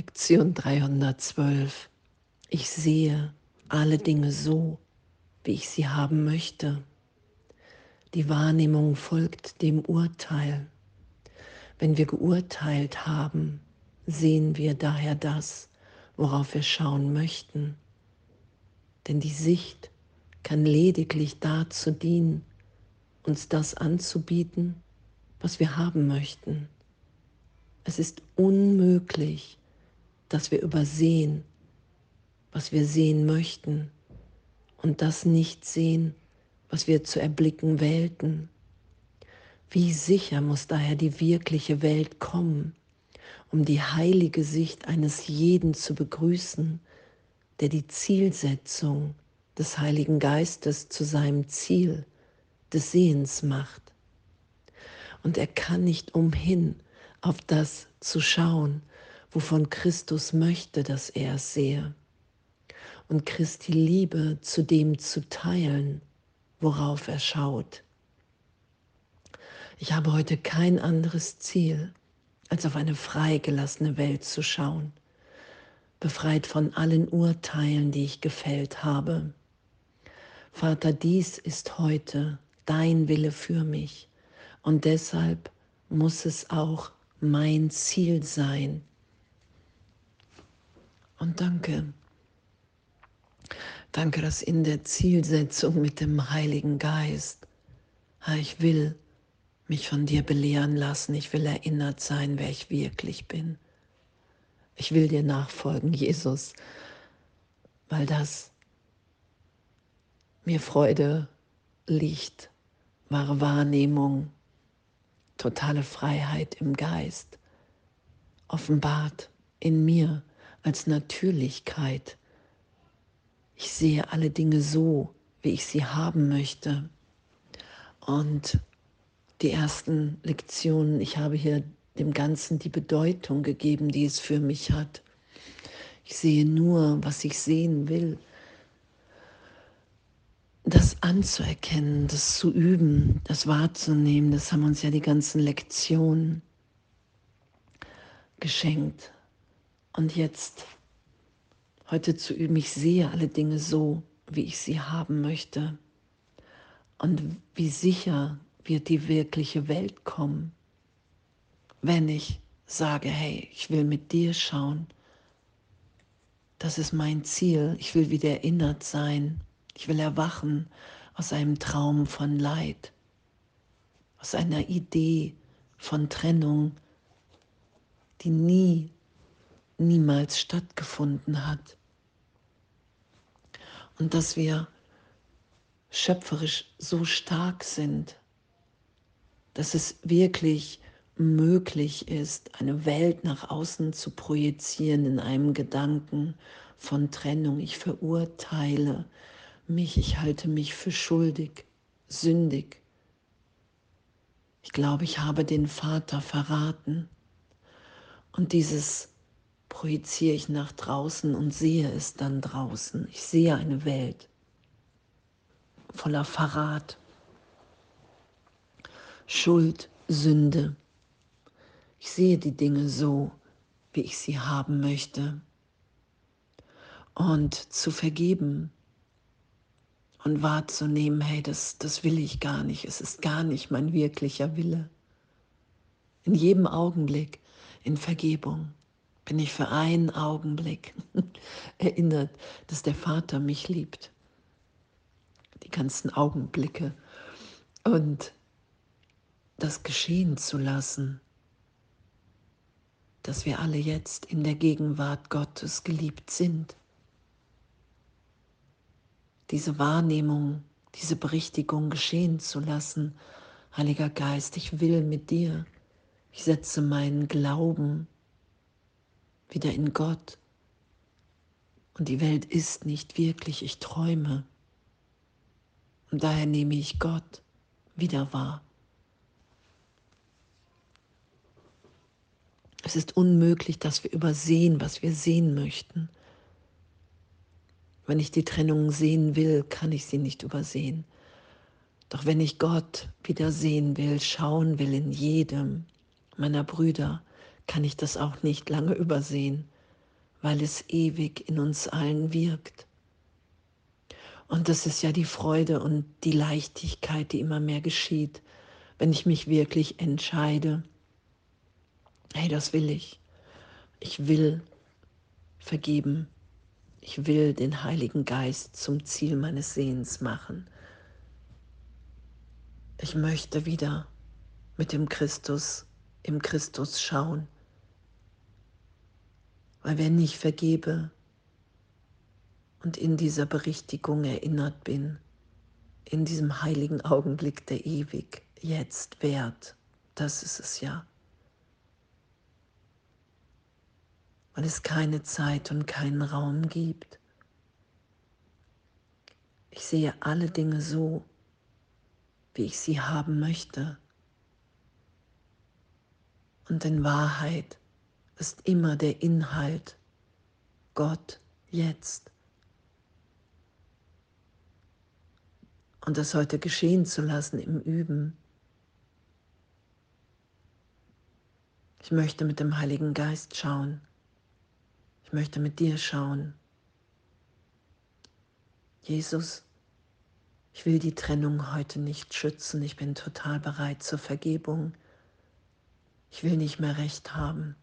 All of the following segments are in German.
Lektion 312. Ich sehe alle Dinge so, wie ich sie haben möchte. Die Wahrnehmung folgt dem Urteil. Wenn wir geurteilt haben, sehen wir daher das, worauf wir schauen möchten. Denn die Sicht kann lediglich dazu dienen, uns das anzubieten, was wir haben möchten. Es ist unmöglich, dass wir übersehen, was wir sehen möchten und das nicht sehen, was wir zu erblicken wählten. Wie sicher muss daher die wirkliche Welt kommen, um die heilige Sicht eines jeden zu begrüßen, der die Zielsetzung des Heiligen Geistes zu seinem Ziel des Sehens macht. Und er kann nicht umhin, auf das zu schauen, wovon Christus möchte, dass er es sehe. Und Christi Liebe zu dem zu teilen, worauf er schaut. Ich habe heute kein anderes Ziel, als auf eine freigelassene Welt zu schauen, befreit von allen Urteilen, die ich gefällt habe. Vater, dies ist heute dein Wille für mich und deshalb muss es auch mein Ziel sein. Und danke, danke, dass in der Zielsetzung mit dem Heiligen Geist, ich will mich von dir belehren lassen, ich will erinnert sein, wer ich wirklich bin. Ich will dir nachfolgen, Jesus, weil das mir Freude, Licht, wahre Wahrnehmung, totale Freiheit im Geist offenbart in mir als Natürlichkeit. Ich sehe alle Dinge so, wie ich sie haben möchte. Und die ersten Lektionen, ich habe hier dem Ganzen die Bedeutung gegeben, die es für mich hat. Ich sehe nur, was ich sehen will das anzuerkennen, das zu üben, das wahrzunehmen, das haben uns ja die ganzen Lektionen geschenkt. Und jetzt heute zu üben, ich sehe alle Dinge so, wie ich sie haben möchte. Und wie sicher wird die wirkliche Welt kommen, wenn ich sage, hey, ich will mit dir schauen. Das ist mein Ziel. Ich will wieder erinnert sein ich will erwachen aus einem Traum von Leid, aus einer Idee von Trennung, die nie, niemals stattgefunden hat. Und dass wir schöpferisch so stark sind, dass es wirklich möglich ist, eine Welt nach außen zu projizieren in einem Gedanken von Trennung. Ich verurteile, mich, ich halte mich für schuldig, sündig. Ich glaube, ich habe den Vater verraten. Und dieses projiziere ich nach draußen und sehe es dann draußen. Ich sehe eine Welt voller Verrat, Schuld, Sünde. Ich sehe die Dinge so, wie ich sie haben möchte. Und zu vergeben und wahrzunehmen, hey, das, das will ich gar nicht, es ist gar nicht mein wirklicher Wille. In jedem Augenblick in Vergebung bin ich für einen Augenblick erinnert, dass der Vater mich liebt. Die ganzen Augenblicke und das geschehen zu lassen, dass wir alle jetzt in der Gegenwart Gottes geliebt sind diese Wahrnehmung, diese Berichtigung geschehen zu lassen. Heiliger Geist, ich will mit dir. Ich setze meinen Glauben wieder in Gott. Und die Welt ist nicht wirklich, ich träume. Und daher nehme ich Gott wieder wahr. Es ist unmöglich, dass wir übersehen, was wir sehen möchten. Wenn ich die Trennung sehen will, kann ich sie nicht übersehen. Doch wenn ich Gott wieder sehen will, schauen will in jedem meiner Brüder, kann ich das auch nicht lange übersehen. weil es ewig in uns allen wirkt. Und das ist ja die Freude und die Leichtigkeit, die immer mehr geschieht, wenn ich mich wirklich entscheide, hey, das will ich. Ich will vergeben. Ich will den Heiligen Geist zum Ziel meines Sehens machen. Ich möchte wieder mit dem Christus, im Christus schauen. Weil wenn ich vergebe und in dieser Berichtigung erinnert bin, in diesem heiligen Augenblick, der ewig jetzt währt, das ist es ja. Weil es keine Zeit und keinen Raum gibt. Ich sehe alle Dinge so, wie ich sie haben möchte. Und in Wahrheit ist immer der Inhalt Gott jetzt. Und das heute geschehen zu lassen im Üben. Ich möchte mit dem Heiligen Geist schauen. Ich möchte mit dir schauen. Jesus, ich will die Trennung heute nicht schützen. Ich bin total bereit zur Vergebung. Ich will nicht mehr recht haben.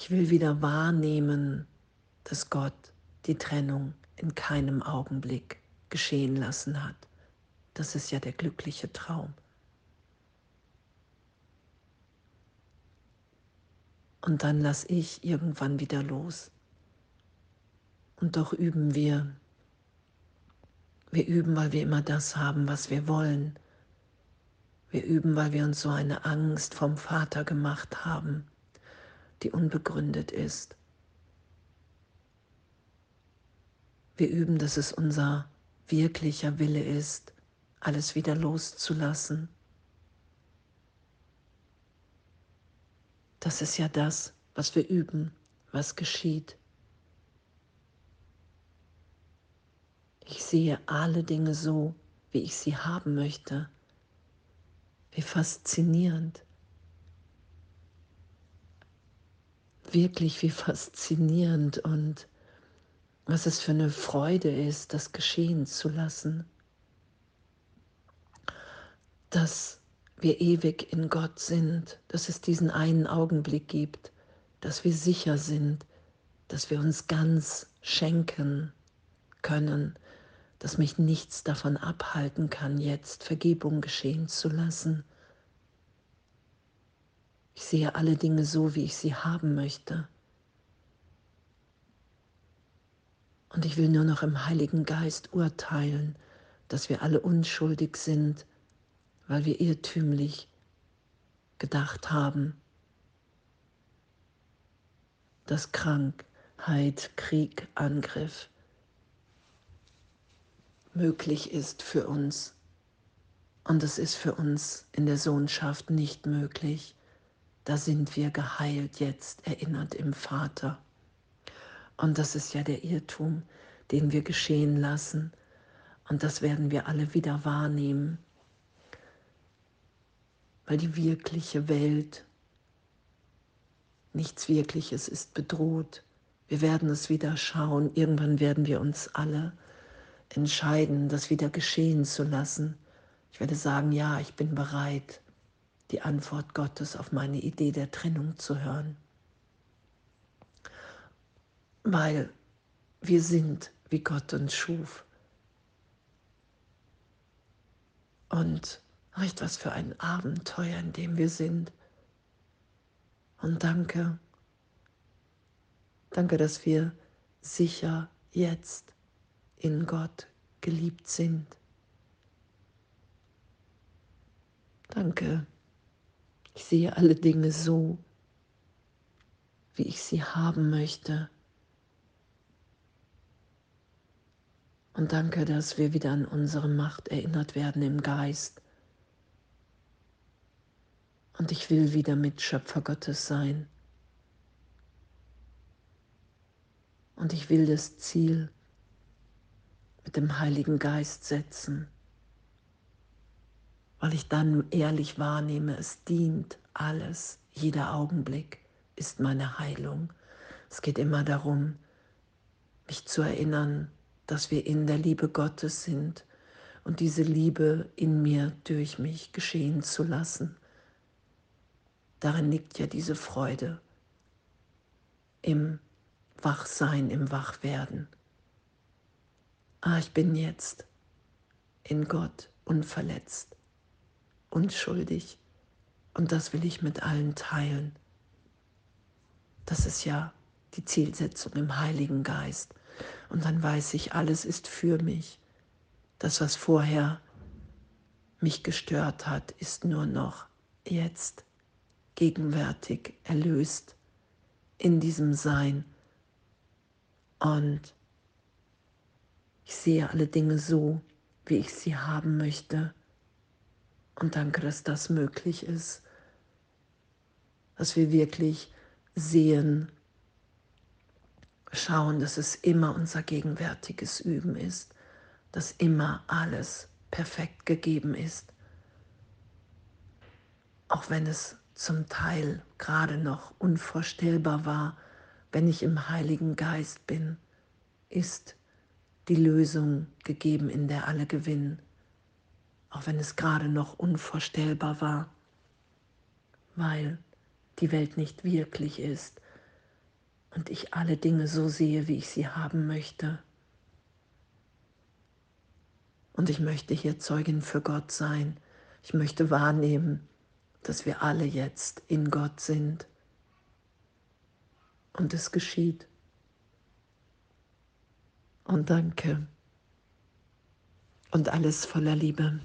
Ich will wieder wahrnehmen, dass Gott die Trennung in keinem Augenblick geschehen lassen hat. Das ist ja der glückliche Traum. Und dann lass ich irgendwann wieder los. Und doch üben wir. Wir üben, weil wir immer das haben, was wir wollen. Wir üben, weil wir uns so eine Angst vom Vater gemacht haben die unbegründet ist. Wir üben, dass es unser wirklicher Wille ist, alles wieder loszulassen. Das ist ja das, was wir üben, was geschieht. Ich sehe alle Dinge so, wie ich sie haben möchte. Wie faszinierend. Wirklich wie faszinierend und was es für eine Freude ist, das geschehen zu lassen. Dass wir ewig in Gott sind, dass es diesen einen Augenblick gibt, dass wir sicher sind, dass wir uns ganz schenken können, dass mich nichts davon abhalten kann, jetzt Vergebung geschehen zu lassen ich sehe alle Dinge so, wie ich sie haben möchte. Und ich will nur noch im Heiligen Geist urteilen, dass wir alle unschuldig sind, weil wir irrtümlich gedacht haben, dass Krankheit, Krieg, Angriff möglich ist für uns. Und es ist für uns in der Sohnschaft nicht möglich da sind wir geheilt jetzt, erinnert im Vater. Und das ist ja der Irrtum, den wir geschehen lassen. Und das werden wir alle wieder wahrnehmen, weil die wirkliche Welt, nichts Wirkliches ist bedroht. Wir werden es wieder schauen. Irgendwann werden wir uns alle entscheiden, das wieder geschehen zu lassen. Ich werde sagen, ja, ich bin bereit die Antwort Gottes auf meine Idee der Trennung zu hören. Weil wir sind, wie Gott uns schuf. Und recht was für ein Abenteuer, in dem wir sind. Und danke, danke, dass wir sicher jetzt in Gott geliebt sind. Danke, ich sehe alle Dinge so, wie ich sie haben möchte. Und danke, dass wir wieder an unsere Macht erinnert werden im Geist. Und ich will wieder Mitschöpfer Gottes sein. Und ich will das Ziel mit dem Heiligen Geist setzen weil ich dann ehrlich wahrnehme, es dient alles Jeder Augenblick ist meine Heilung. Es geht immer darum, mich zu erinnern, dass wir in der Liebe Gottes sind und diese Liebe in mir durch mich geschehen zu lassen. Darin liegt ja diese Freude im Wachsein, im Wachwerden. Ah, ich bin jetzt in Gott unverletzt, unschuldig und das will ich mit allen teilen. Das ist ja die Zielsetzung im Heiligen Geist. Und dann weiß ich, alles ist für mich. Das, was vorher mich gestört hat, ist nur noch jetzt gegenwärtig erlöst in diesem Sein. Und ich sehe alle Dinge so, wie ich sie haben möchte. Und danke, dass das möglich ist, dass wir wirklich sehen, schauen, dass es immer unser gegenwärtiges Üben ist, dass immer alles perfekt gegeben ist, auch wenn es zum Teil gerade noch unvorstellbar war, wenn ich im Heiligen Geist bin, ist die Lösung gegeben, in der alle gewinnen, auch wenn es gerade noch unvorstellbar war, weil die Welt nicht wirklich ist und ich alle Dinge so sehe, wie ich sie haben möchte. Und ich möchte hier Zeugin für Gott sein. Ich möchte wahrnehmen, dass wir alle jetzt in Gott sind. Und es geschieht und danke. Und alles voller Liebe.